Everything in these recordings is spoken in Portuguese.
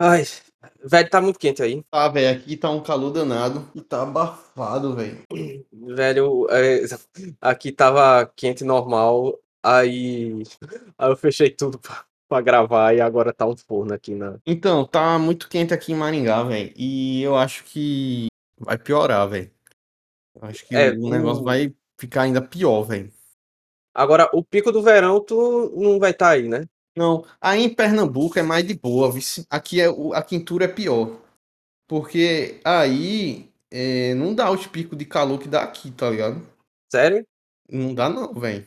Ai, velho, tá muito quente aí. Ah, velho, aqui tá um calor danado e tá abafado, velho. Velho, é, aqui tava quente normal, aí, aí eu fechei tudo pra, pra gravar e agora tá um forno aqui na. Então, tá muito quente aqui em Maringá, velho. E eu acho que vai piorar, velho. Acho que É, o negócio o- vai ficar ainda pior, velho. Agora, o pico do verão, tu não vai estar tá aí, né? Não, aí em Pernambuco é mais de boa, vice. Aqui é, o- a quintura é pior. Porque aí é, não dá os picos de calor que dá aqui, tá ligado? Sério? Não dá não, velho.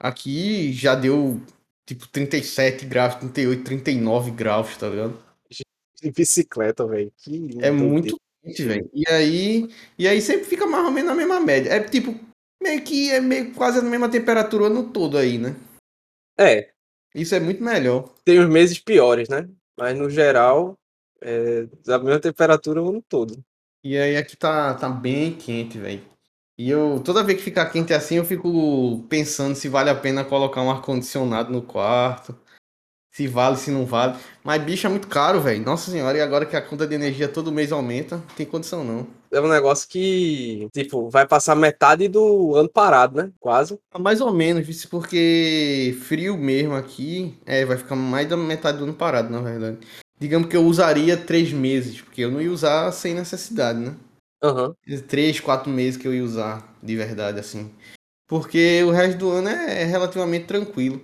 Aqui já deu tipo 37 graus, 38, 39 graus, tá ligado? De bicicleta, velho. Que É muito quente, velho. E aí, e aí sempre fica mais ou menos na mesma média. É tipo, meio que é meio quase a mesma temperatura o ano todo aí, né? É, Isso é muito melhor. tem os meses piores, né? Mas no geral, é a mesma temperatura o ano todo. E aí aqui tá, tá bem quente, velho. E eu, toda vez que fica quente assim, eu fico pensando se vale a pena colocar um ar-condicionado no quarto. Se vale, se não vale. Mas bicho é muito caro, velho. Nossa senhora, e agora que a conta de energia todo mês aumenta, não tem condição não. É um negócio que, tipo, vai passar metade do ano parado, né? Quase. Mais ou menos, porque frio mesmo aqui, é, vai ficar mais da metade do ano parado, na verdade. Digamos que eu usaria três meses, porque eu não ia usar sem necessidade, né? Aham. Três, quatro meses que eu ia usar, de verdade, assim. Porque o resto do ano é, é relativamente tranquilo.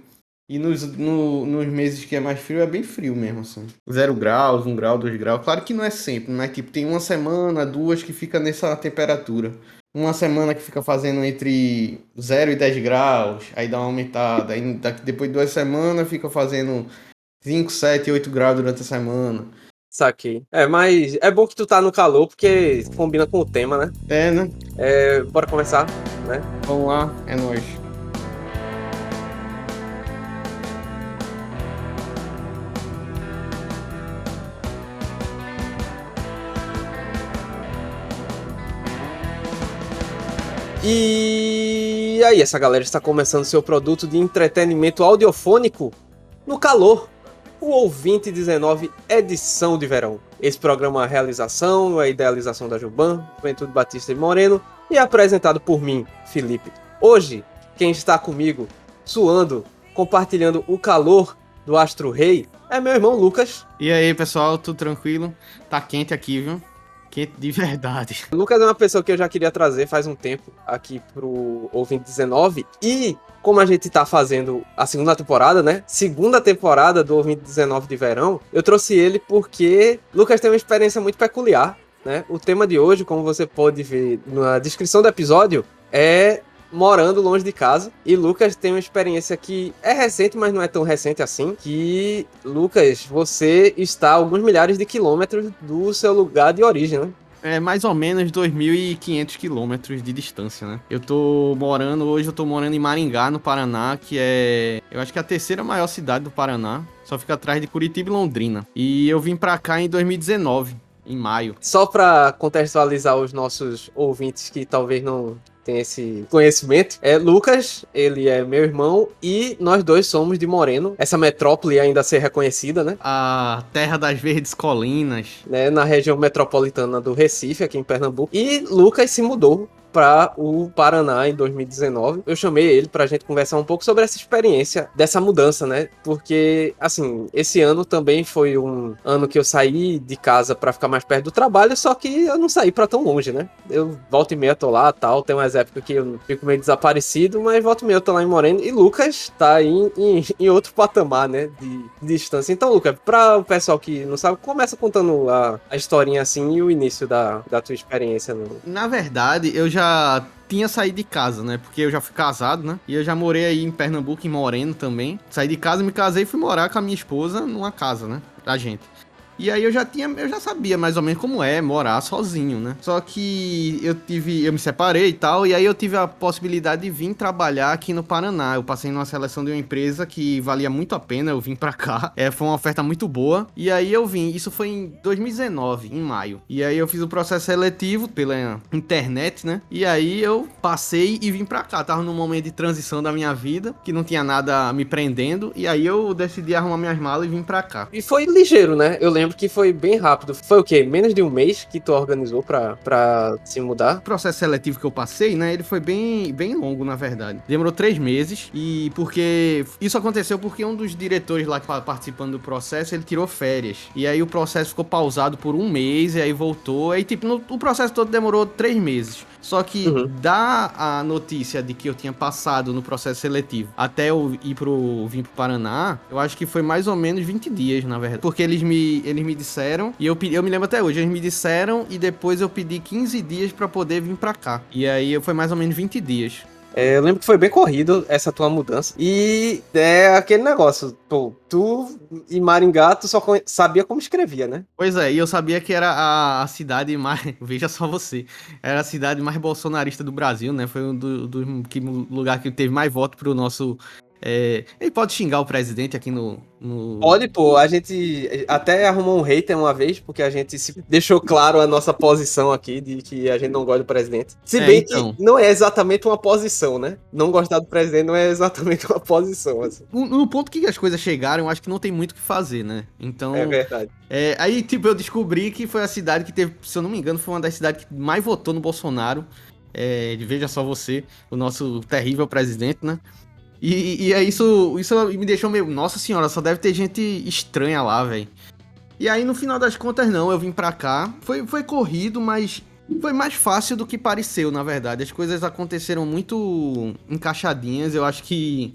E nos, no- nos meses que é mais frio, é bem frio mesmo, assim. Zero graus, um grau, dois graus. Claro que não é sempre, mas tipo, tem uma semana, duas que fica nessa temperatura. Uma semana que fica fazendo entre 0 e 10 graus, aí dá uma aumentada. Aí daqui, depois de duas semanas fica fazendo 5, 7, 8 graus durante a semana. Saquei. É, mas é bom que tu tá no calor, porque combina com o tema, né? É, né? É, bora começar, né? Vamos lá, é nóis. E aí, essa galera está começando seu produto de entretenimento audiofônico no calor. O Ouvinte 19, edição de verão. Esse programa é a realização, a idealização da Juban, Juventude Batista e Moreno, e é apresentado por mim, Felipe. Hoje, quem está comigo, suando, compartilhando o calor do Astro Rei, é meu irmão Lucas. E aí, pessoal, tudo tranquilo? Tá quente aqui, viu? Quente de verdade. Lucas é uma pessoa que eu já queria trazer faz um tempo aqui pro Ouvinte 19. E como a gente tá fazendo a segunda temporada, né? Segunda temporada do Ouvinte 19 de verão, eu trouxe ele porque Lucas tem uma experiência muito peculiar, né? O tema de hoje, como você pode ver na descrição do episódio, é morando longe de casa. E Lucas tem uma experiência que é recente, mas não é tão recente assim. Que, Lucas, você está a alguns milhares de quilômetros do seu lugar de origem, né? É mais ou menos 2.500 quilômetros de distância, né? Eu tô morando, hoje eu tô morando em Maringá, no Paraná, que é, eu acho que é a terceira maior cidade do Paraná. Só fica atrás de Curitiba e Londrina. E eu vim pra cá em 2019, em maio. Só para contextualizar os nossos ouvintes que talvez não tenham esse conhecimento, é Lucas, ele é meu irmão e nós dois somos de Moreno, essa metrópole ainda a ser reconhecida, né? A terra das verdes colinas. né? Na região metropolitana do Recife, aqui em Pernambuco. E Lucas se mudou para o Paraná em 2019. Eu chamei ele para a gente conversar um pouco sobre essa experiência dessa mudança, né? Porque, assim, esse ano também foi um ano que eu saí de casa para ficar mais perto do trabalho, só que eu não saí para tão longe, né? Eu volta e meia tô lá, tal. Tem umas épocas que eu fico meio desaparecido, mas volta e meia tô lá em Moreno. E Lucas tá aí em, em outro patamar, né? De, de distância. Então, Lucas, para o pessoal que não sabe, começa contando a, a historinha assim e o início da, da tua experiência no, Na verdade, eu já tinha saído de casa, né? Porque eu já fui casado, né? E eu já morei aí em Pernambuco, em Moreno também. Saí de casa, me casei e fui morar com a minha esposa numa casa, né? Da gente. E aí eu já tinha, eu já sabia mais ou menos como é morar sozinho, né? Só que eu tive, eu me separei e tal, e aí eu tive a possibilidade de vir trabalhar aqui no Paraná. Eu passei numa seleção de uma empresa que valia muito a pena, eu vim pra cá. É, foi uma oferta muito boa. E aí eu vim, isso foi em 2019, em maio. E aí eu fiz o processo seletivo pela internet, né? E aí eu passei e vim pra cá. Tava num momento de transição da minha vida, que não tinha nada me prendendo, e aí eu decidi arrumar minhas malas e vim pra cá. E foi ligeiro, né? Eu lembro lembro que foi bem rápido. Foi o quê? Menos de um mês que tu organizou pra, pra se mudar? O processo seletivo que eu passei, né? Ele foi bem, bem longo, na verdade. Demorou três meses. E porque. Isso aconteceu porque um dos diretores lá que participando do processo, ele tirou férias. E aí o processo ficou pausado por um mês, e aí voltou. Aí, tipo, no, o processo todo demorou três meses. Só que uhum. da a notícia de que eu tinha passado no processo seletivo até eu ir pro, vir pro Paraná, eu acho que foi mais ou menos 20 dias, na verdade. Porque eles me, eles me disseram, e eu, eu me lembro até hoje, eles me disseram e depois eu pedi 15 dias para poder vir para cá. E aí foi mais ou menos 20 dias. É, eu lembro que foi bem corrido essa tua mudança. E é aquele negócio, pô, tu em Maringá, tu só sabia como escrevia, né? Pois é, e eu sabia que era a, a cidade mais. Veja só você. Era a cidade mais bolsonarista do Brasil, né? Foi um do, do que, lugar que teve mais voto pro nosso é, ele pode xingar o presidente aqui no, no, Pode, pô. A gente até arrumou um hater uma vez, porque a gente deixou claro a nossa posição aqui de que a gente não gosta do presidente. Se é, bem então. que não é exatamente uma posição, né? Não gostar do presidente não é exatamente uma posição. Assim. No, no ponto que as coisas chegaram, eu acho que não tem muito o que fazer, né? Então. É verdade. É, aí, tipo, eu descobri que foi a cidade que teve, se eu não me engano, foi uma das cidades que mais votou no Bolsonaro. É, veja só você, o nosso terrível presidente, né? E, e é isso, isso me deixou meio. Nossa senhora, só deve ter gente estranha lá, velho. E aí, no final das contas, não, eu vim pra cá. Foi, foi corrido, mas foi mais fácil do que pareceu, na verdade. As coisas aconteceram muito encaixadinhas. Eu acho que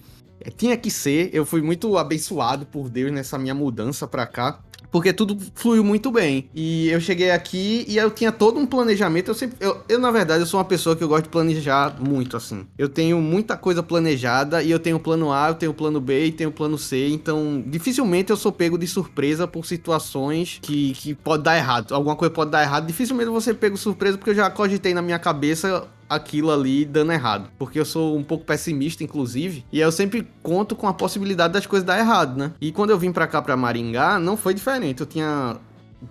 tinha que ser. Eu fui muito abençoado por Deus nessa minha mudança pra cá porque tudo fluiu muito bem. E eu cheguei aqui e eu tinha todo um planejamento. Eu sempre. Eu, eu, na verdade, eu sou uma pessoa que eu gosto de planejar muito, assim. Eu tenho muita coisa planejada e eu tenho plano A, eu tenho plano B e tenho plano C. Então, dificilmente eu sou pego de surpresa por situações que, que pode dar errado. Alguma coisa pode dar errado. Dificilmente você pego surpresa porque eu já cogitei na minha cabeça aquilo ali dando errado. Porque eu sou um pouco pessimista, inclusive, e eu sempre conto com a possibilidade das coisas dar errado, né? E quando eu vim para cá, para Maringá, não foi diferente. Eu tinha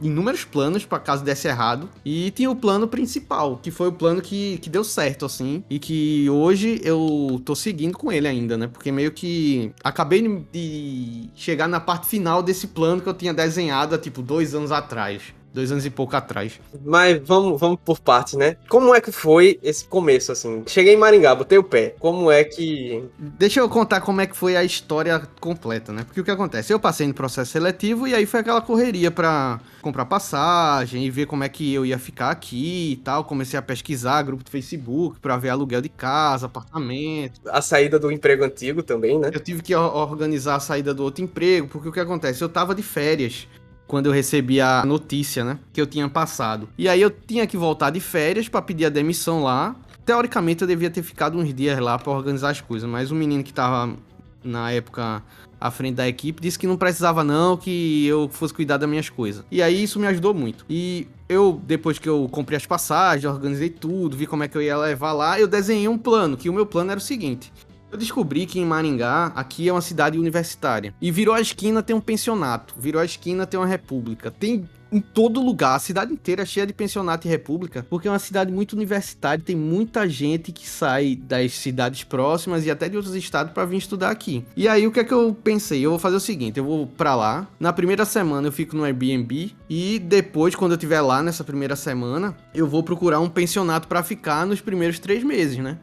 inúmeros planos para caso desse errado e tinha o plano principal, que foi o plano que, que deu certo, assim, e que hoje eu tô seguindo com ele ainda, né? Porque meio que acabei de chegar na parte final desse plano que eu tinha desenhado há tipo dois anos atrás dois anos e pouco atrás. Mas vamos, vamos por partes, né? Como é que foi esse começo, assim? Cheguei em Maringá, botei o pé. Como é que. Deixa eu contar como é que foi a história completa, né? Porque o que acontece? Eu passei no processo seletivo e aí foi aquela correria pra comprar passagem e ver como é que eu ia ficar aqui e tal. Comecei a pesquisar grupo do Facebook pra ver aluguel de casa, apartamento. A saída do emprego antigo também, né? Eu tive que organizar a saída do outro emprego, porque o que acontece? Eu tava de férias quando eu recebi a notícia, né, que eu tinha passado. E aí eu tinha que voltar de férias para pedir a demissão lá. Teoricamente eu devia ter ficado uns dias lá para organizar as coisas, mas o menino que tava na época à frente da equipe disse que não precisava não, que eu fosse cuidar das minhas coisas. E aí isso me ajudou muito. E eu, depois que eu comprei as passagens, organizei tudo, vi como é que eu ia levar lá, eu desenhei um plano, que o meu plano era o seguinte: eu descobri que em Maringá, aqui é uma cidade universitária. E virou a esquina tem um pensionato, virou a esquina tem uma república. Tem em todo lugar, a cidade inteira é cheia de pensionato e república, porque é uma cidade muito universitária, tem muita gente que sai das cidades próximas e até de outros estados para vir estudar aqui. E aí o que é que eu pensei? Eu vou fazer o seguinte, eu vou para lá, na primeira semana eu fico no Airbnb e depois quando eu estiver lá nessa primeira semana, eu vou procurar um pensionato para ficar nos primeiros três meses, né?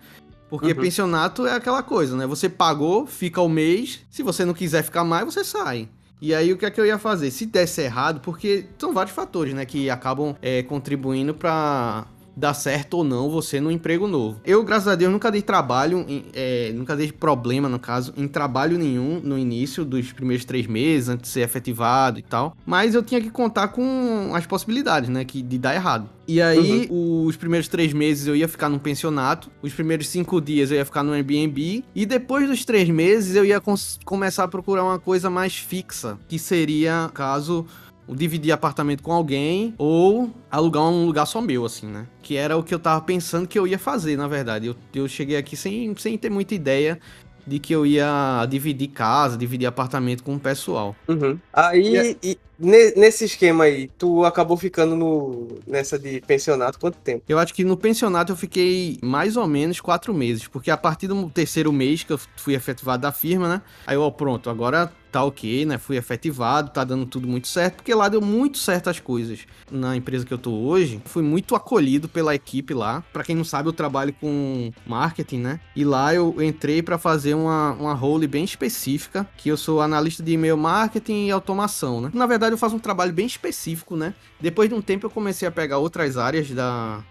Porque uhum. pensionato é aquela coisa, né? Você pagou, fica o mês, se você não quiser ficar mais, você sai. E aí o que é que eu ia fazer? Se desse errado, porque são vários fatores, né, que acabam é, contribuindo para dar certo ou não você no emprego novo. Eu, graças a Deus, nunca dei trabalho, é, nunca dei problema, no caso, em trabalho nenhum no início dos primeiros três meses, antes de ser efetivado e tal. Mas eu tinha que contar com as possibilidades, né, que, de dar errado. E aí, uhum. os primeiros três meses eu ia ficar num pensionato, os primeiros cinco dias eu ia ficar no Airbnb, e depois dos três meses eu ia começar a procurar uma coisa mais fixa, que seria, caso dividir apartamento com alguém ou alugar um lugar só meu, assim, né? Que era o que eu tava pensando que eu ia fazer, na verdade. Eu, eu cheguei aqui sem, sem ter muita ideia de que eu ia dividir casa, dividir apartamento com o pessoal. Uhum. Aí, e... nesse esquema aí, tu acabou ficando no, nessa de pensionato quanto tempo? Eu acho que no pensionato eu fiquei mais ou menos quatro meses, porque a partir do terceiro mês que eu fui efetivado da firma, né? Aí, ó, pronto, agora tá ok, né? Fui efetivado, tá dando tudo muito certo, porque lá deu muito certo as coisas. Na empresa que eu tô hoje, fui muito acolhido pela equipe lá. Para quem não sabe, eu trabalho com marketing, né? E lá eu entrei para fazer uma, uma role bem específica, que eu sou analista de e-mail marketing e automação, né? Na verdade, eu faço um trabalho bem específico, né? Depois de um tempo eu comecei a pegar outras áreas da,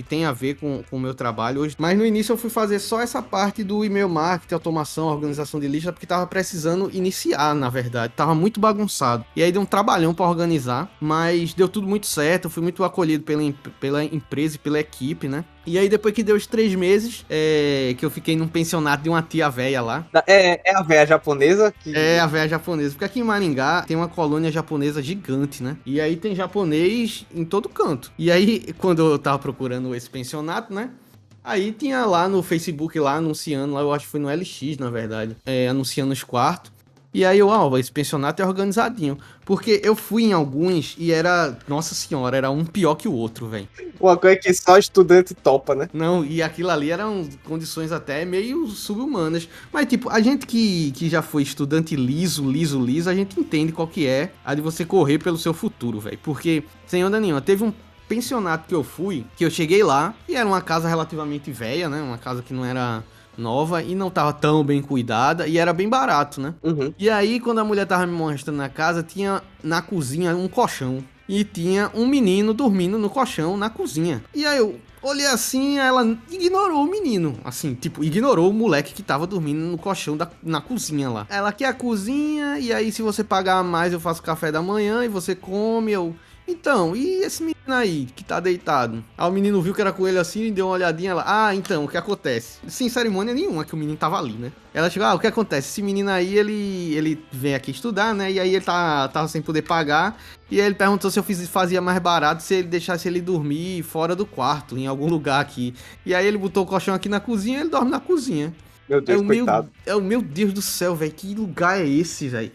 que tem a ver com, com o meu trabalho hoje. Mas no início eu fui fazer só essa parte do e-mail marketing, automação, organização de lista, porque tava precisando iniciar, na verdade. Tava muito bagunçado. E aí deu um trabalhão para organizar, mas deu tudo muito certo. Eu fui muito acolhido pela, pela empresa e pela equipe, né? E aí, depois que deu os três meses, é, que eu fiquei num pensionato de uma tia velha lá. É, é a velha japonesa? Que... É a velha japonesa. Porque aqui em Maringá tem uma colônia japonesa gigante, né? E aí tem japonês em todo canto. E aí, quando eu tava procurando esse pensionato, né? Aí tinha lá no Facebook, lá anunciando, lá eu acho que foi no LX, na verdade, é, anunciando os quartos. E aí eu, ah, esse pensionato é organizadinho. Porque eu fui em alguns e era, nossa senhora, era um pior que o outro, velho. Uma coisa que só estudante topa, né? Não, e aquilo ali eram condições até meio subhumanas. Mas, tipo, a gente que, que já foi estudante liso, liso, liso, a gente entende qual que é a de você correr pelo seu futuro, velho. Porque, sem onda nenhuma, teve um pensionato que eu fui, que eu cheguei lá, e era uma casa relativamente velha, né? Uma casa que não era nova e não tava tão bem cuidada e era bem barato, né? Uhum. E aí, quando a mulher tava me mostrando na casa, tinha na cozinha um colchão. E tinha um menino dormindo no colchão na cozinha. E aí eu olhei assim, ela ignorou o menino. Assim, tipo, ignorou o moleque que tava dormindo no colchão da, na cozinha lá. Ela quer a cozinha, e aí se você pagar mais, eu faço café da manhã e você come, eu então, e esse menino aí que tá deitado? Aí o menino viu que era com ele assim e deu uma olhadinha lá. Ah, então, o que acontece? Sem cerimônia nenhuma que o menino tava ali, né? Ela chegou, ah, o que acontece? Esse menino aí, ele, ele vem aqui estudar, né? E aí ele tá, tava sem poder pagar. E aí ele perguntou se eu fiz, fazia mais barato se ele deixasse ele dormir fora do quarto, em algum lugar aqui. E aí ele botou o colchão aqui na cozinha e ele dorme na cozinha. Meu Deus, é o coitado. Meu, é o meu Deus do céu, velho. Que lugar é esse, velho?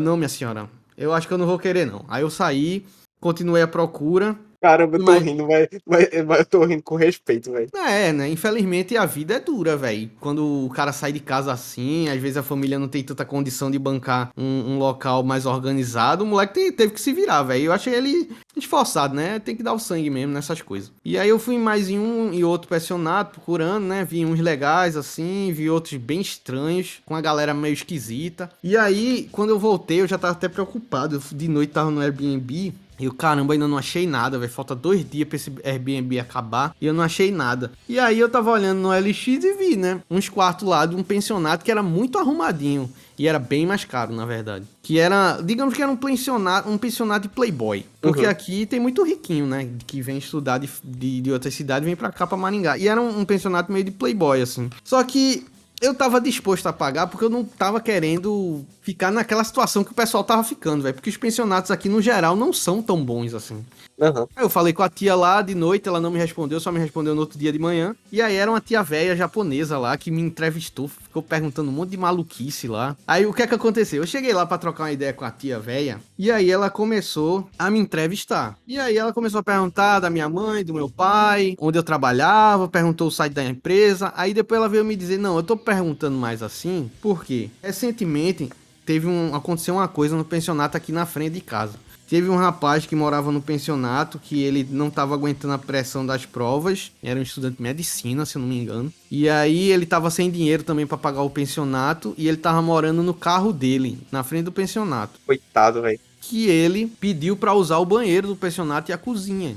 Não, minha senhora. Eu acho que eu não vou querer, não. Aí eu saí, continuei a procura. Caramba, eu tô mas... rindo, mas, mas, mas, eu tô rindo com respeito, velho. É, né? Infelizmente a vida é dura, velho. Quando o cara sai de casa assim, às vezes a família não tem tanta condição de bancar um, um local mais organizado, o moleque teve que se virar, velho. Eu achei ele esforçado, né? Tem que dar o sangue mesmo nessas coisas. E aí eu fui mais em um e outro pensionato procurando, né? Vi uns legais assim, vi outros bem estranhos, com a galera meio esquisita. E aí, quando eu voltei, eu já tava até preocupado. Eu, de noite tava no Airbnb. E eu, caramba, ainda não achei nada, velho. Falta dois dias pra esse Airbnb acabar. E eu não achei nada. E aí eu tava olhando no LX e vi, né? Uns quartos lá de um pensionato que era muito arrumadinho. E era bem mais caro, na verdade. Que era, digamos que era um pensionato, um pensionato de playboy. Porque uhum. aqui tem muito riquinho, né? Que vem estudar de, de, de outras cidades vem pra cá, pra Maringá. E era um, um pensionato meio de playboy, assim. Só que eu tava disposto a pagar porque eu não tava querendo ficar naquela situação que o pessoal tava ficando, velho. Porque os pensionatos aqui, no geral, não são tão bons assim. Uhum. Aí eu falei com a tia lá de noite, ela não me respondeu, só me respondeu no outro dia de manhã. E aí era uma tia velha japonesa lá que me entrevistou, ficou perguntando um monte de maluquice lá. Aí o que é que aconteceu? Eu cheguei lá para trocar uma ideia com a tia velha, e aí ela começou a me entrevistar. E aí ela começou a perguntar da minha mãe, do meu pai, onde eu trabalhava, perguntou o site da empresa. Aí depois ela veio me dizer: "Não, eu tô perguntando mais assim, porque recentemente teve um aconteceu uma coisa no pensionato aqui na frente de casa. Teve um rapaz que morava no pensionato que ele não estava aguentando a pressão das provas, era um estudante de medicina, se eu não me engano. E aí ele estava sem dinheiro também para pagar o pensionato e ele estava morando no carro dele, na frente do pensionato. Coitado, velho. Que ele pediu para usar o banheiro do pensionato e a cozinha.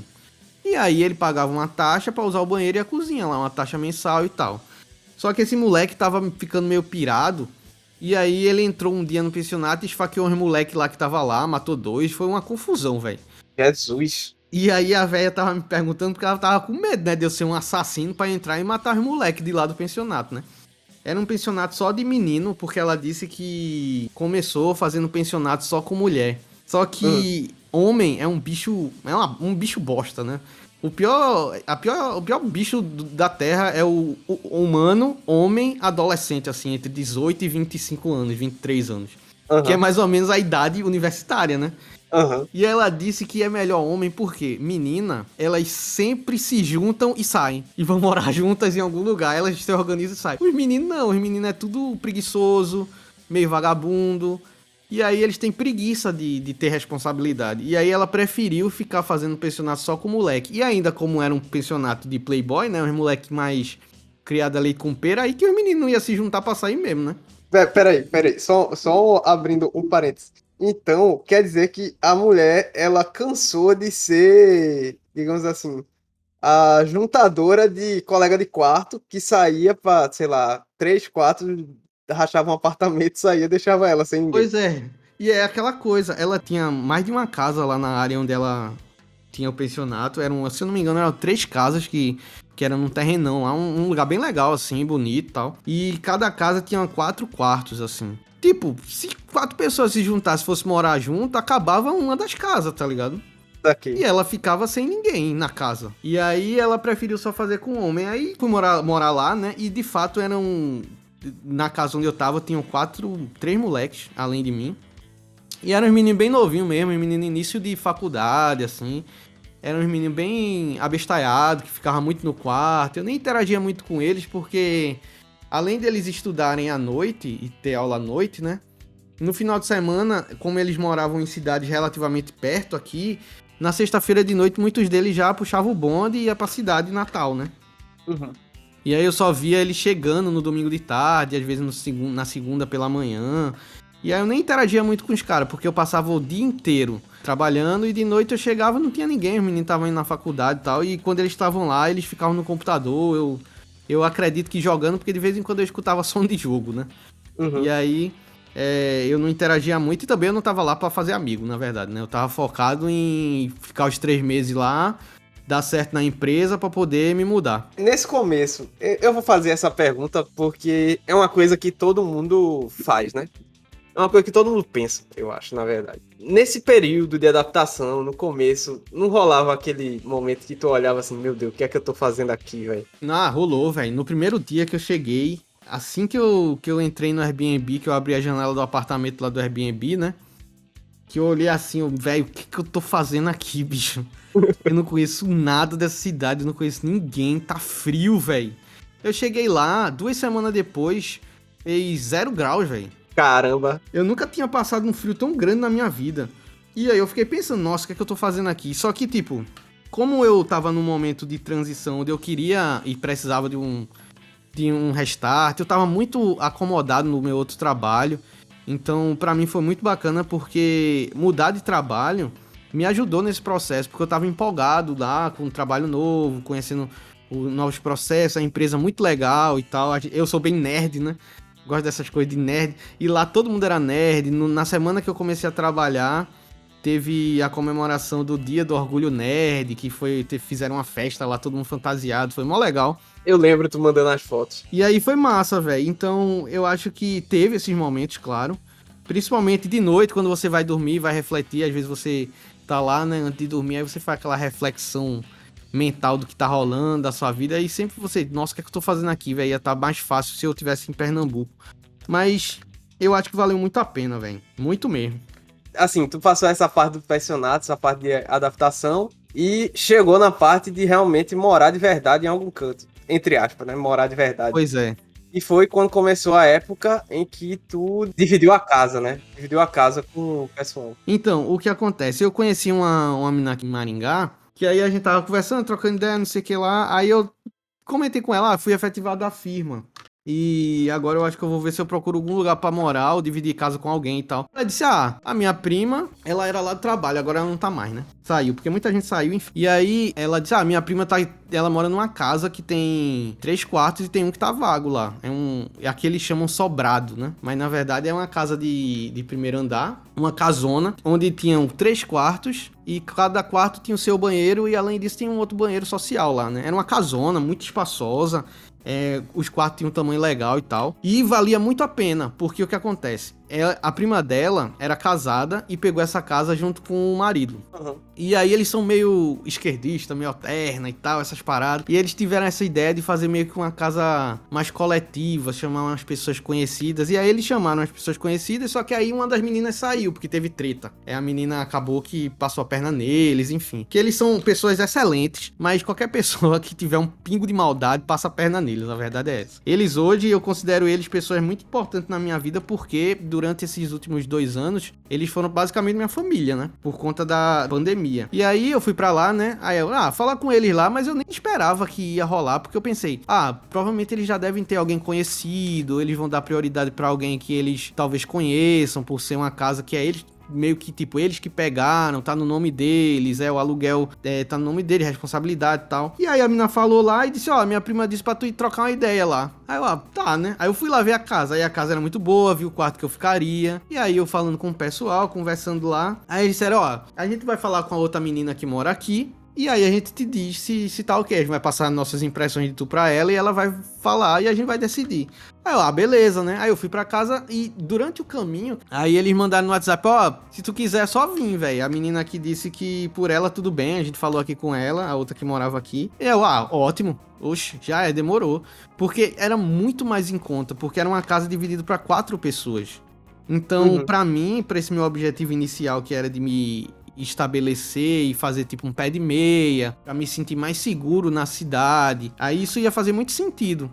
E aí ele pagava uma taxa para usar o banheiro e a cozinha lá, uma taxa mensal e tal. Só que esse moleque tava ficando meio pirado e aí ele entrou um dia no pensionato e esfaqueou uns moleque lá que tava lá, matou dois. Foi uma confusão, velho. Jesus. E aí a velha tava me perguntando porque ela tava com medo, né? De eu ser um assassino para entrar e matar os moleques de lá do pensionato, né? Era um pensionato só de menino, porque ela disse que começou fazendo pensionato só com mulher. Só que uhum. homem é um bicho. É uma, um bicho bosta, né? O pior, a pior, o pior bicho da Terra é o, o, humano, homem, adolescente, assim, entre 18 e 25 anos, 23 anos. Uhum. Que é mais ou menos a idade universitária, né? Aham. E ela disse que é melhor homem porque menina, elas sempre se juntam e saem. E vão morar juntas em algum lugar. Elas se organizam e saem. Os meninos não, os meninos é tudo preguiçoso, meio vagabundo. E aí eles têm preguiça de, de ter responsabilidade. E aí ela preferiu ficar fazendo pensionato só com moleque. E ainda como era um pensionato de playboy, né? Os moleque mais criado ali com pera, aí que os meninos não iam se juntar pra sair mesmo, né? Pera- Peraí, peraí, só, só abrindo um parênteses. Então, quer dizer que a mulher, ela cansou de ser, digamos assim, a juntadora de colega de quarto que saía pra, sei lá, três, quatro, rachava um apartamento, saía, deixava ela sem ninguém. Pois é. E é aquela coisa, ela tinha mais de uma casa lá na área onde ela tinha o pensionato. Eram, se eu não me engano, eram três casas que, que eram num terrenão lá, um, um lugar bem legal, assim, bonito e tal. E cada casa tinha quatro quartos, assim. Tipo, se quatro pessoas se juntassem, fosse morar junto, acabava uma das casas, tá ligado? Daqui. E ela ficava sem ninguém na casa. E aí ela preferiu só fazer com homem. Aí fui morar, morar lá, né? E de fato eram. Na casa onde eu tava, tinham quatro, três moleques, além de mim. E eram uns meninos bem novinhos mesmo, uns meninos início de faculdade, assim. Eram uns meninos bem abestalhados, que ficavam muito no quarto. Eu nem interagia muito com eles, porque além deles estudarem à noite e ter aula à noite, né? No final de semana, como eles moravam em cidades relativamente perto aqui, na sexta-feira de noite, muitos deles já puxavam o bonde e ia pra cidade natal, né? Uhum. E aí eu só via ele chegando no domingo de tarde, às vezes na segunda pela manhã. E aí eu nem interagia muito com os caras, porque eu passava o dia inteiro trabalhando e de noite eu chegava e não tinha ninguém, os meninos estavam indo na faculdade e tal. E quando eles estavam lá, eles ficavam no computador, eu, eu acredito que jogando, porque de vez em quando eu escutava som de jogo, né? Uhum. E aí é, eu não interagia muito e também eu não tava lá pra fazer amigo, na verdade, né? Eu tava focado em ficar os três meses lá, dar certo na empresa pra poder me mudar. Nesse começo, eu eu vou fazer essa pergunta porque é uma coisa que todo mundo faz, né? É uma coisa que todo mundo pensa, eu acho, na verdade. Nesse período de adaptação, no começo, não rolava aquele momento que tu olhava assim, meu Deus, o que é que eu tô fazendo aqui, velho? Ah, rolou, velho. No primeiro dia que eu cheguei, assim que eu, que eu entrei no Airbnb, que eu abri a janela do apartamento lá do Airbnb, né? Que eu olhei assim, velho, o que, que eu tô fazendo aqui, bicho? Eu não conheço nada dessa cidade, eu não conheço ninguém, tá frio, velho. Eu cheguei lá, duas semanas depois, fez zero graus, velho. Caramba. Eu nunca tinha passado um frio tão grande na minha vida. E aí eu fiquei pensando, nossa, o que é que eu tô fazendo aqui? Só que, tipo, como eu tava num momento de transição onde eu queria e precisava de um, de um restart, eu tava muito acomodado no meu outro trabalho. Então, pra mim foi muito bacana porque mudar de trabalho me ajudou nesse processo, porque eu tava empolgado lá com um trabalho novo, conhecendo os novos processos, a empresa muito legal e tal. Eu sou bem nerd, né? Gosto dessas coisas de nerd. E lá todo mundo era nerd. Na semana que eu comecei a trabalhar, teve a comemoração do Dia do Orgulho Nerd, que foi. fizeram uma festa lá, todo mundo fantasiado. Foi mó legal. Eu lembro tu mandando as fotos. E aí foi massa, velho. Então eu acho que teve esses momentos, claro. Principalmente de noite, quando você vai dormir, vai refletir. Às vezes você tá lá, né, antes de dormir, aí você faz aquela reflexão mental do que tá rolando, da sua vida. E sempre você, nossa, o que é que eu tô fazendo aqui, velho? Ia tá mais fácil se eu tivesse em Pernambuco. Mas eu acho que valeu muito a pena, velho. Muito mesmo. Assim, tu passou essa parte do pensionato, essa parte de adaptação, e chegou na parte de realmente morar de verdade em algum canto. Entre aspas, né? Morar de verdade. Pois é. E foi quando começou a época em que tu dividiu a casa, né? Dividiu a casa com o pessoal. Então, o que acontece? Eu conheci uma, uma menina aqui em Maringá, que aí a gente tava conversando, trocando ideia, não sei o que lá. Aí eu comentei com ela, ah, fui efetivado da firma. E agora eu acho que eu vou ver se eu procuro algum lugar pra morar ou dividir casa com alguém e tal. Ela disse: Ah, a minha prima, ela era lá do trabalho, agora ela não tá mais, né? Saiu, porque muita gente saiu, enfim. E aí ela disse: Ah, minha prima tá. Ela mora numa casa que tem três quartos e tem um que tá vago lá. É um. Aqui eles chamam sobrado, né? Mas na verdade é uma casa de, de primeiro andar, uma casona, onde tinham três quartos e cada quarto tinha o seu banheiro e além disso tinha um outro banheiro social lá, né? Era uma casona muito espaçosa. É, os quartos tinham um tamanho legal e tal. E valia muito a pena, porque o que acontece? Ela, a prima dela era casada e pegou essa casa junto com o marido. Uhum. E aí eles são meio esquerdistas, meio alterna e tal, essas paradas. E eles tiveram essa ideia de fazer meio que uma casa mais coletiva, chamar umas pessoas conhecidas. E aí eles chamaram as pessoas conhecidas, só que aí uma das meninas saiu, porque teve treta. É a menina acabou que passou a perna neles, enfim. Que eles são pessoas excelentes, mas qualquer pessoa que tiver um pingo de maldade passa a perna neles, a verdade é essa. Eles hoje, eu considero eles pessoas muito importantes na minha vida, porque durante esses últimos dois anos, eles foram basicamente minha família, né? Por conta da pandemia. E aí eu fui para lá, né? Aí eu, ah, falar com eles lá, mas eu nem esperava que ia rolar, porque eu pensei, ah, provavelmente eles já devem ter alguém conhecido, eles vão dar prioridade para alguém que eles talvez conheçam, por ser uma casa que é eles meio que, tipo, eles que pegaram, tá no nome deles, é, o aluguel é, tá no nome deles, responsabilidade e tal. E aí a mina falou lá e disse, ó, minha prima disse pra tu ir trocar uma ideia lá. Aí eu, ah, tá, né? Aí eu fui lá ver a casa, aí a casa era muito boa, vi o quarto que eu ficaria. E aí eu falando com o pessoal, conversando lá. Aí eles disseram, ó, a gente vai falar com a outra menina que mora aqui, e aí a gente te diz se, se tá ok. A gente vai passar nossas impressões de tu pra ela e ela vai falar e a gente vai decidir. Aí eu, ah, beleza, né? Aí eu fui pra casa e durante o caminho, aí eles mandaram no WhatsApp, ó, se tu quiser só vir, velho. A menina aqui disse que por ela tudo bem, a gente falou aqui com ela, a outra que morava aqui. E eu, ah, ótimo. Oxe, já é, demorou. Porque era muito mais em conta, porque era uma casa dividida para quatro pessoas. Então, uhum. para mim, para esse meu objetivo inicial, que era de me estabelecer e fazer tipo um pé de meia, para me sentir mais seguro na cidade. Aí isso ia fazer muito sentido.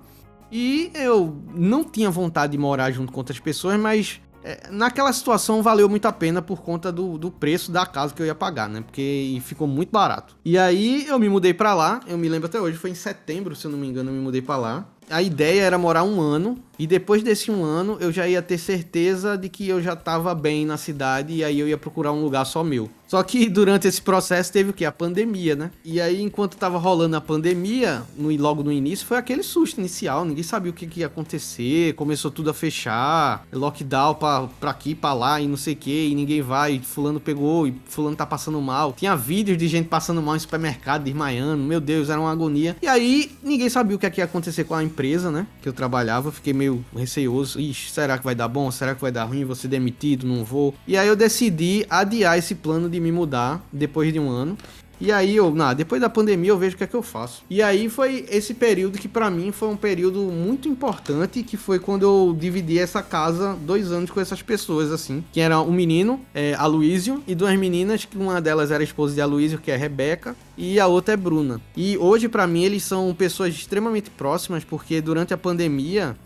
E eu não tinha vontade de morar junto com outras pessoas, mas é, naquela situação valeu muito a pena por conta do, do preço da casa que eu ia pagar, né? Porque ficou muito barato. E aí eu me mudei para lá, eu me lembro até hoje, foi em setembro, se eu não me engano, eu me mudei para lá. A ideia era morar um ano e depois desse um ano, eu já ia ter certeza de que eu já estava bem na cidade e aí eu ia procurar um lugar só meu. Só que durante esse processo teve o que? A pandemia, né? E aí, enquanto tava rolando a pandemia, no, logo no início, foi aquele susto inicial. Ninguém sabia o que, que ia acontecer. Começou tudo a fechar. Lockdown pra, pra aqui, pra lá e não sei o que. E ninguém vai. Fulano pegou e fulano tá passando mal. Tinha vídeos de gente passando mal em supermercado, desmaiando. Meu Deus, era uma agonia. E aí, ninguém sabia o que, que ia acontecer com a empresa, né? Que eu trabalhava. Fiquei meio receoso. Ixi, será que vai dar bom? Será que vai dar ruim? Vou ser demitido? Não vou. E aí eu decidi adiar esse plano de me mudar depois de um ano. E aí eu, nah, depois da pandemia eu vejo o que é que eu faço. E aí foi esse período que para mim foi um período muito importante, que foi quando eu dividi essa casa dois anos com essas pessoas, assim. Que era um menino, é, Aloísio, e duas meninas, que uma delas era esposa de Aloísio, que é Rebeca, e a outra é Bruna. E hoje para mim eles são pessoas extremamente próximas, porque durante a pandemia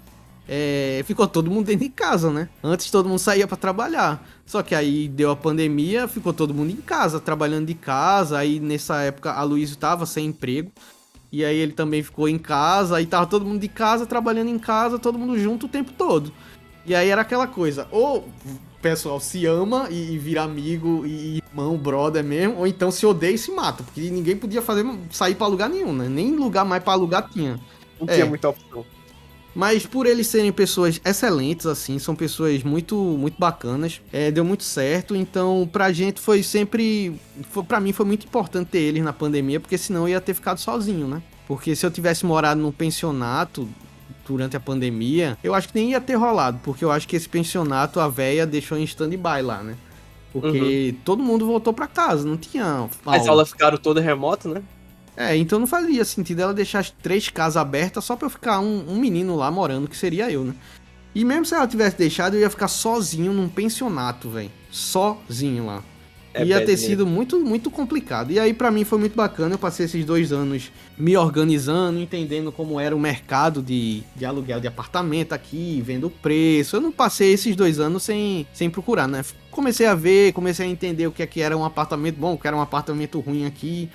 é, ficou todo mundo dentro de casa, né? Antes todo mundo saía para trabalhar. Só que aí deu a pandemia, ficou todo mundo em casa, trabalhando de casa. Aí nessa época a Luísa tava sem emprego. E aí ele também ficou em casa, aí tava todo mundo de casa, trabalhando em casa, todo mundo junto o tempo todo. E aí era aquela coisa, ou o pessoal se ama e, e vira amigo e irmão, brother mesmo, ou então se odeia e se mata, porque ninguém podia fazer sair para lugar nenhum, né? Nem lugar mais para lugar tinha. Não tinha é. muita opção. Mas por eles serem pessoas excelentes, assim, são pessoas muito, muito bacanas, é, deu muito certo. Então, pra gente foi sempre. Foi, pra mim foi muito importante ter eles na pandemia, porque senão eu ia ter ficado sozinho, né? Porque se eu tivesse morado num pensionato durante a pandemia, eu acho que nem ia ter rolado, porque eu acho que esse pensionato a véia deixou em stand-by lá, né? Porque uhum. todo mundo voltou para casa, não tinha. Aula. As aulas ficaram todas remotas, né? É, então não fazia sentido ela deixar as três casas abertas só pra eu ficar um, um menino lá morando, que seria eu, né? E mesmo se ela tivesse deixado, eu ia ficar sozinho num pensionato, velho. Sozinho lá. É ia ter sido muito, muito complicado. E aí, para mim, foi muito bacana. Eu passei esses dois anos me organizando, entendendo como era o mercado de, de aluguel de apartamento aqui, vendo o preço. Eu não passei esses dois anos sem, sem procurar, né? Comecei a ver, comecei a entender o que, é que era um apartamento bom, o que era um apartamento ruim aqui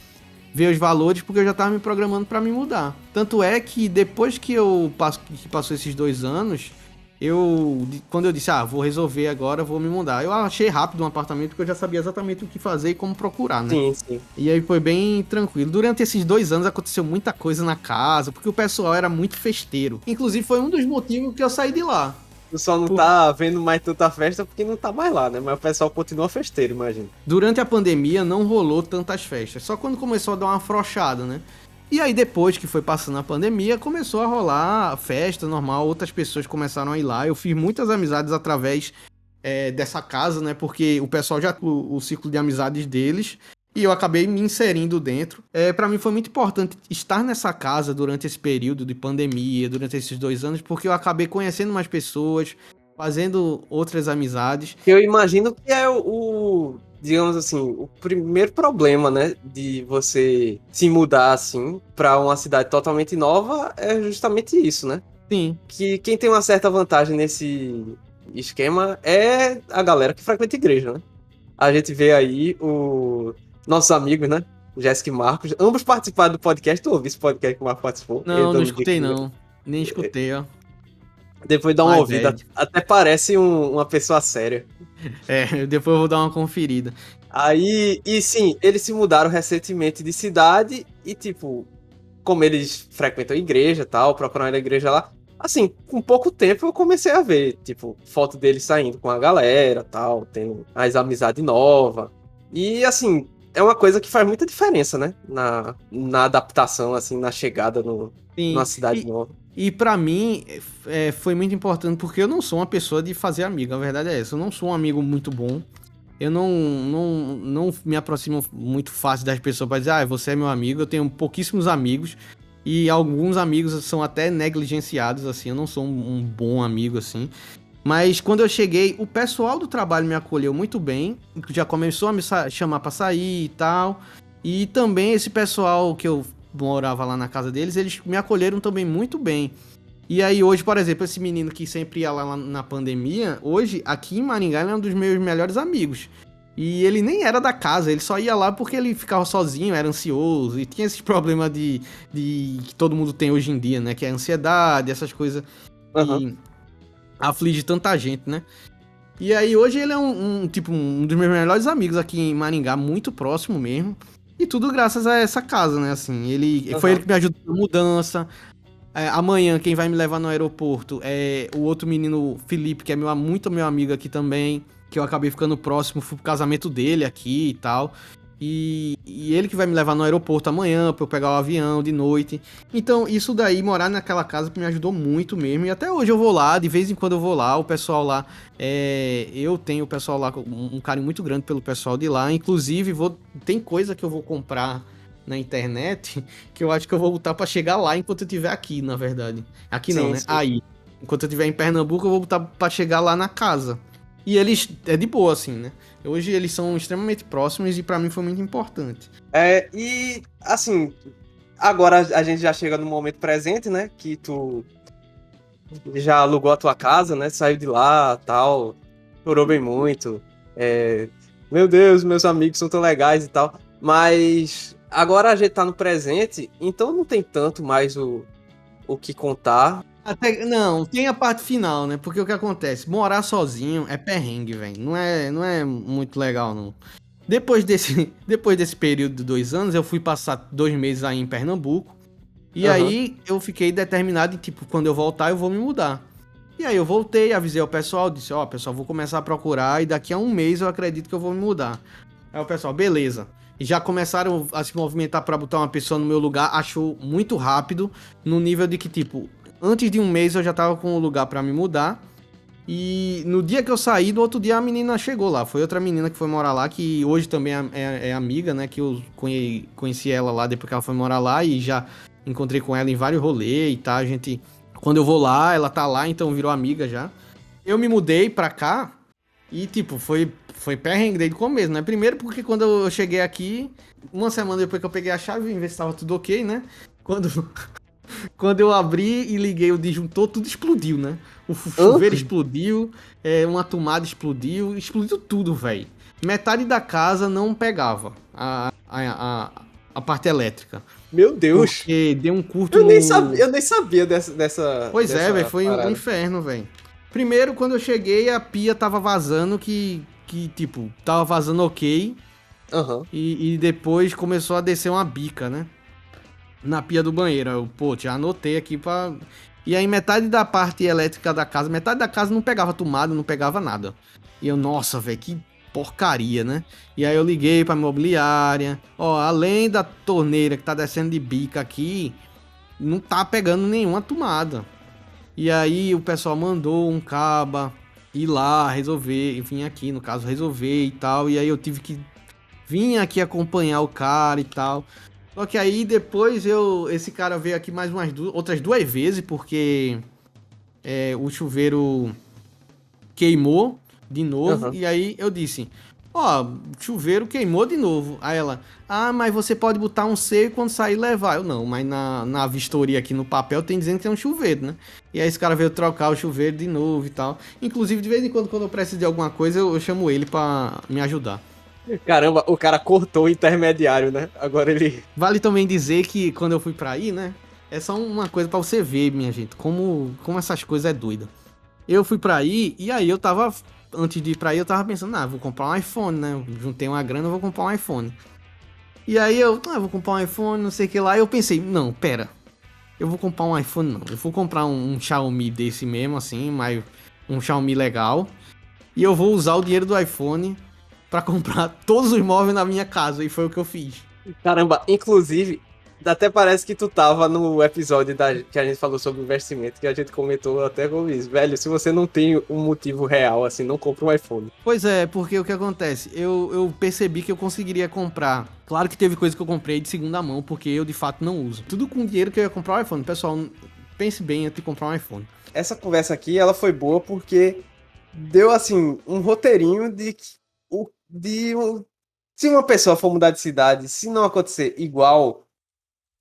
ver os valores, porque eu já tava me programando para me mudar. Tanto é que depois que eu passo, que passou esses dois anos, eu quando eu disse, ah, vou resolver agora, vou me mudar. Eu achei rápido um apartamento porque eu já sabia exatamente o que fazer e como procurar, né? Sim, sim. E aí foi bem tranquilo. Durante esses dois anos aconteceu muita coisa na casa, porque o pessoal era muito festeiro. Inclusive foi um dos motivos que eu saí de lá. Tu só não Por... tá vendo mais tanta festa porque não tá mais lá, né? Mas o pessoal continua festeiro, imagina. Durante a pandemia não rolou tantas festas, só quando começou a dar uma afrouxada, né? E aí depois que foi passando a pandemia, começou a rolar festa normal, outras pessoas começaram a ir lá. Eu fiz muitas amizades através é, dessa casa, né? Porque o pessoal já. O, o círculo de amizades deles e eu acabei me inserindo dentro. É, para mim foi muito importante estar nessa casa durante esse período de pandemia, durante esses dois anos, porque eu acabei conhecendo mais pessoas, fazendo outras amizades. Eu imagino que é o, digamos assim, o primeiro problema, né, de você se mudar assim para uma cidade totalmente nova é justamente isso, né? Sim. Que quem tem uma certa vantagem nesse esquema é a galera que frequenta igreja, né? A gente vê aí o nossos amigos, né? Jéssica e Marcos, ambos participaram do podcast. Tu ouviu esse podcast que o Marcos participou? Não, não escutei não. Nem escutei, ó. Depois dá uma Ai, ouvida. Velho. Até parece um, uma pessoa séria. É, depois eu vou dar uma conferida. Aí, e sim, eles se mudaram recentemente de cidade e, tipo, como eles frequentam a igreja e tal, procuraram a igreja lá, assim, com pouco tempo eu comecei a ver, tipo, foto deles saindo com a galera tal, tendo as amizades novas. E, assim, é uma coisa que faz muita diferença, né? Na, na adaptação, assim, na chegada no, Sim. numa cidade e, nova. E para mim é, foi muito importante porque eu não sou uma pessoa de fazer amigo, a verdade é essa. Eu não sou um amigo muito bom. Eu não, não, não me aproximo muito fácil das pessoas para dizer, ah, você é meu amigo. Eu tenho pouquíssimos amigos e alguns amigos são até negligenciados, assim. Eu não sou um, um bom amigo, assim. Mas quando eu cheguei, o pessoal do trabalho me acolheu muito bem, já começou a me chamar para sair e tal. E também esse pessoal que eu morava lá na casa deles, eles me acolheram também muito bem. E aí hoje, por exemplo, esse menino que sempre ia lá na pandemia, hoje aqui em Maringá ele é um dos meus melhores amigos. E ele nem era da casa, ele só ia lá porque ele ficava sozinho, era ansioso e tinha esses problemas de, de que todo mundo tem hoje em dia, né? Que é ansiedade, essas coisas. Uhum. E aflige tanta gente, né? E aí hoje ele é um, um, tipo um dos meus melhores amigos aqui em Maringá, muito próximo mesmo. E tudo graças a essa casa, né? Assim, ele uhum. foi ele que me ajudou na mudança. É, amanhã quem vai me levar no aeroporto é o outro menino Felipe, que é meu, muito meu amigo aqui também, que eu acabei ficando próximo, fui pro casamento dele aqui e tal. E, e, ele que vai me levar no aeroporto amanhã para eu pegar o avião de noite. Então, isso daí, morar naquela casa me ajudou muito mesmo. E até hoje eu vou lá, de vez em quando eu vou lá. O pessoal lá, é, eu tenho o pessoal lá, um, um carinho muito grande pelo pessoal de lá. Inclusive, vou, tem coisa que eu vou comprar na internet que eu acho que eu vou botar para chegar lá enquanto eu estiver aqui, na verdade. Aqui sim, não, né? Sim. Aí. Enquanto eu estiver em Pernambuco, eu vou botar para chegar lá na casa. E eles, é de boa, assim, né? Hoje eles são extremamente próximos e para mim foi muito importante. É, e assim, agora a gente já chega no momento presente, né? Que tu já alugou a tua casa, né? Saiu de lá, tal, chorou bem muito. É, meu Deus, meus amigos são tão legais e tal. Mas agora a gente tá no presente, então não tem tanto mais o, o que contar. Até, não, tem a parte final, né? Porque o que acontece? Morar sozinho é perrengue, velho. Não é, não é muito legal, não. Depois desse, depois desse período de dois anos, eu fui passar dois meses aí em Pernambuco. E uhum. aí eu fiquei determinado em, tipo, quando eu voltar, eu vou me mudar. E aí eu voltei, avisei ao pessoal, disse, ó, oh, pessoal, vou começar a procurar e daqui a um mês eu acredito que eu vou me mudar. Aí o pessoal, beleza. E já começaram a se movimentar para botar uma pessoa no meu lugar, achou muito rápido, no nível de que, tipo, antes de um mês eu já tava com um lugar para me mudar. E no dia que eu saí, no outro dia a menina chegou lá. Foi outra menina que foi morar lá, que hoje também é, é, é amiga, né? Que eu conheci, ela lá depois que ela foi morar lá e já encontrei com ela em vários rolês e tá. A gente. Quando eu vou lá, ela tá lá, então virou amiga já. Eu me mudei pra cá e, tipo, foi, foi perrengue desde o começo, né? Primeiro porque quando eu cheguei aqui, uma semana depois que eu peguei a chave, vim ver se tava tudo ok, né? Quando quando eu abri e liguei o disjuntor, tudo explodiu, né? O chuveiro oh. explodiu, é, uma tomada explodiu, explodiu tudo, velho. Metade da casa não pegava a, a, a, a, parte elétrica. Meu Deus! Porque deu um curto. Eu, no... nem, sabia, eu nem sabia dessa. dessa pois é, dessa é, velho, foi parada. um inferno, velho. Primeiro, quando eu cheguei, a pia tava vazando, que, que tipo, tava vazando ok. Uhum. E, e depois começou a descer uma bica, né? Na pia do banheiro. Eu, pô, já anotei aqui pra. E aí, metade da parte elétrica da casa, metade da casa não pegava tomada, não pegava nada. E eu, nossa, velho, que porcaria, né? E aí eu liguei pra imobiliária. Ó, além da torneira que tá descendo de bica aqui, não tá pegando nenhuma tomada. E aí o pessoal mandou um caba ir lá resolver, vim aqui, no caso, resolver e tal. E aí eu tive que vir aqui acompanhar o cara e tal. Só que aí depois eu. Esse cara veio aqui mais umas duas, outras duas vezes, porque é, o chuveiro queimou de novo. Uhum. E aí eu disse: Ó, oh, chuveiro queimou de novo. Aí ela, ah, mas você pode botar um C e quando sair levar. Eu não, mas na, na vistoria aqui no papel tem dizendo que é um chuveiro, né? E aí esse cara veio trocar o chuveiro de novo e tal. Inclusive, de vez em quando, quando eu preciso de alguma coisa, eu, eu chamo ele para me ajudar. Caramba, o cara cortou o intermediário, né? Agora ele. Vale também dizer que quando eu fui pra aí, né? É só uma coisa para você ver, minha gente, como, como essas coisas é doida. Eu fui pra aí e aí eu tava antes de ir pra aí, eu tava pensando, ah, vou comprar um iPhone, né? Juntei uma grana, vou comprar um iPhone. E aí eu, ah, vou comprar um iPhone, não sei o que lá. E eu pensei, não, pera. Eu vou comprar um iPhone, não. Eu vou comprar um, um Xiaomi desse mesmo, assim, mas um Xiaomi legal. E eu vou usar o dinheiro do iPhone para comprar todos os móveis na minha casa. E foi o que eu fiz. Caramba, inclusive, até parece que tu tava no episódio da, que a gente falou sobre investimento, que a gente comentou até com isso. Velho, se você não tem um motivo real, assim, não compra um iPhone. Pois é, porque o que acontece? Eu, eu percebi que eu conseguiria comprar. Claro que teve coisa que eu comprei de segunda mão, porque eu de fato não uso. Tudo com dinheiro que eu ia comprar um iPhone. Pessoal, pense bem antes de comprar um iPhone. Essa conversa aqui, ela foi boa porque deu, assim, um roteirinho de, de se uma pessoa for mudar de cidade, se não acontecer igual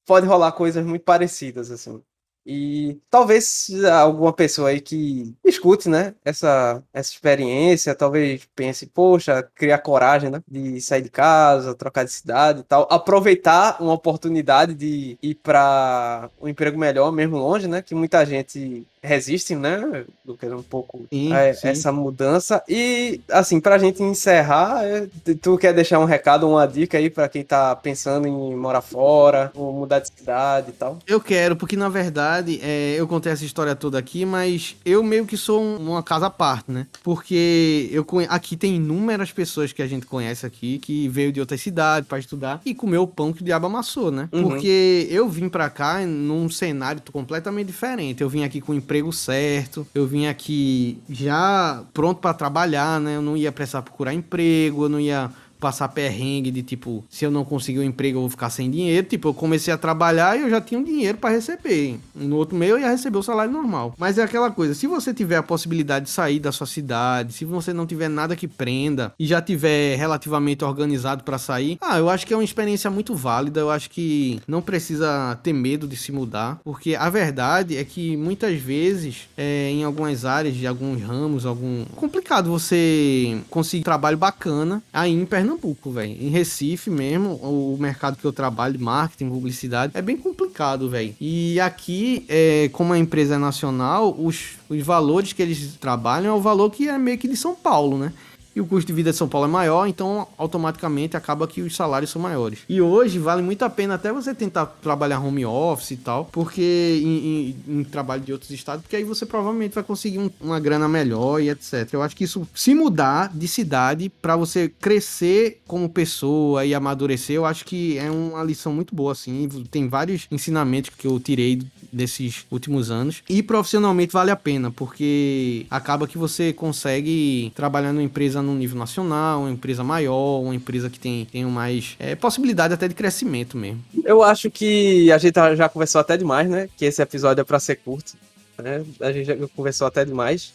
pode rolar coisas muito parecidas, assim. E talvez alguma pessoa aí que escute, né, essa, essa experiência, talvez pense, poxa, criar coragem, né, de sair de casa, trocar de cidade e tal, aproveitar uma oportunidade de ir para um emprego melhor, mesmo longe, né, que muita gente resistem, né, Lucas, um pouco sim, a, sim. essa mudança. E, assim, pra gente encerrar, é, tu quer deixar um recado, uma dica aí para quem tá pensando em morar fora, ou mudar de cidade e tal? Eu quero, porque na verdade, é, eu contei essa história toda aqui, mas eu meio que sou um, uma casa à parte, né? Porque eu aqui tem inúmeras pessoas que a gente conhece aqui que veio de outra cidade para estudar e comeu o pão que o diabo amassou, né? Uhum. Porque eu vim para cá num cenário completamente diferente. Eu vim aqui com emprego emprego certo. Eu vim aqui já pronto para trabalhar, né? Eu não ia precisar procurar emprego, eu não ia passar perrengue de tipo, se eu não conseguir um emprego, eu vou ficar sem dinheiro. Tipo, eu comecei a trabalhar e eu já tinha um dinheiro para receber. No outro mês eu ia receber o salário normal. Mas é aquela coisa, se você tiver a possibilidade de sair da sua cidade, se você não tiver nada que prenda e já tiver relativamente organizado para sair, ah, eu acho que é uma experiência muito válida. Eu acho que não precisa ter medo de se mudar, porque a verdade é que muitas vezes, é, em algumas áreas, de alguns ramos, algum complicado você conseguir trabalho bacana aí em Pernambuco Pernambuco, velho. Em Recife mesmo, o mercado que eu trabalho, marketing, publicidade, é bem complicado, velho. E aqui, é, como a empresa é nacional, os, os valores que eles trabalham é o valor que é meio que de São Paulo, né? E o custo de vida de São Paulo é maior, então automaticamente acaba que os salários são maiores. E hoje vale muito a pena até você tentar trabalhar home office e tal, porque em, em, em trabalho de outros estados, porque aí você provavelmente vai conseguir um, uma grana melhor e etc. Eu acho que isso se mudar de cidade para você crescer como pessoa e amadurecer, eu acho que é uma lição muito boa assim. Tem vários ensinamentos que eu tirei desses últimos anos e profissionalmente vale a pena, porque acaba que você consegue trabalhar numa empresa num nível nacional, uma empresa maior, uma empresa que tem, tem mais é, possibilidade até de crescimento mesmo. Eu acho que a gente já conversou até demais, né? Que esse episódio é para ser curto. Né? A gente já conversou até demais.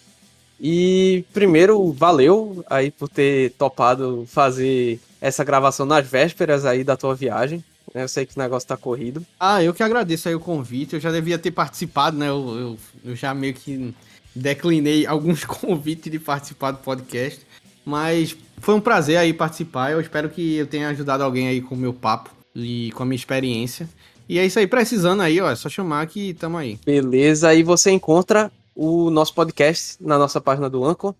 E primeiro, valeu aí por ter topado fazer essa gravação nas vésperas aí da tua viagem. Eu sei que o negócio tá corrido. Ah, eu que agradeço aí o convite. Eu já devia ter participado, né? Eu, eu, eu já meio que declinei alguns convites de participar do podcast. Mas foi um prazer aí participar. Eu espero que eu tenha ajudado alguém aí com o meu papo e com a minha experiência. E é isso aí, precisando aí, ó, é só chamar que tamo aí. Beleza, aí você encontra o nosso podcast na nossa página do Anchor,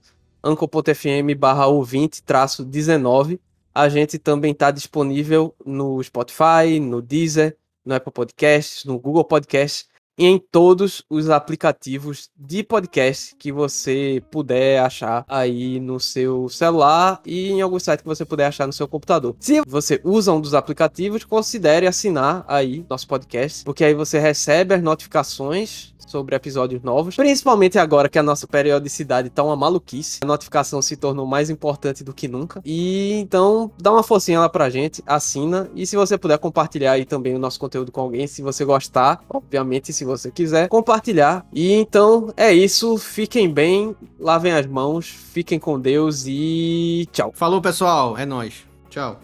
anchor.fm barra ouvinte traço 19. A gente também está disponível no Spotify, no Deezer, no Apple Podcasts, no Google Podcasts. Em todos os aplicativos de podcast que você puder achar aí no seu celular e em algum site que você puder achar no seu computador. Se você usa um dos aplicativos, considere assinar aí nosso podcast, porque aí você recebe as notificações sobre episódios novos, principalmente agora que a nossa periodicidade tá uma maluquice. A notificação se tornou mais importante do que nunca. E então, dá uma forcinha lá pra gente, assina e se você puder compartilhar aí também o nosso conteúdo com alguém, se você gostar, obviamente, se você quiser compartilhar. E então é isso, fiquem bem, lavem as mãos, fiquem com Deus e tchau. Falou, pessoal, é nós. Tchau.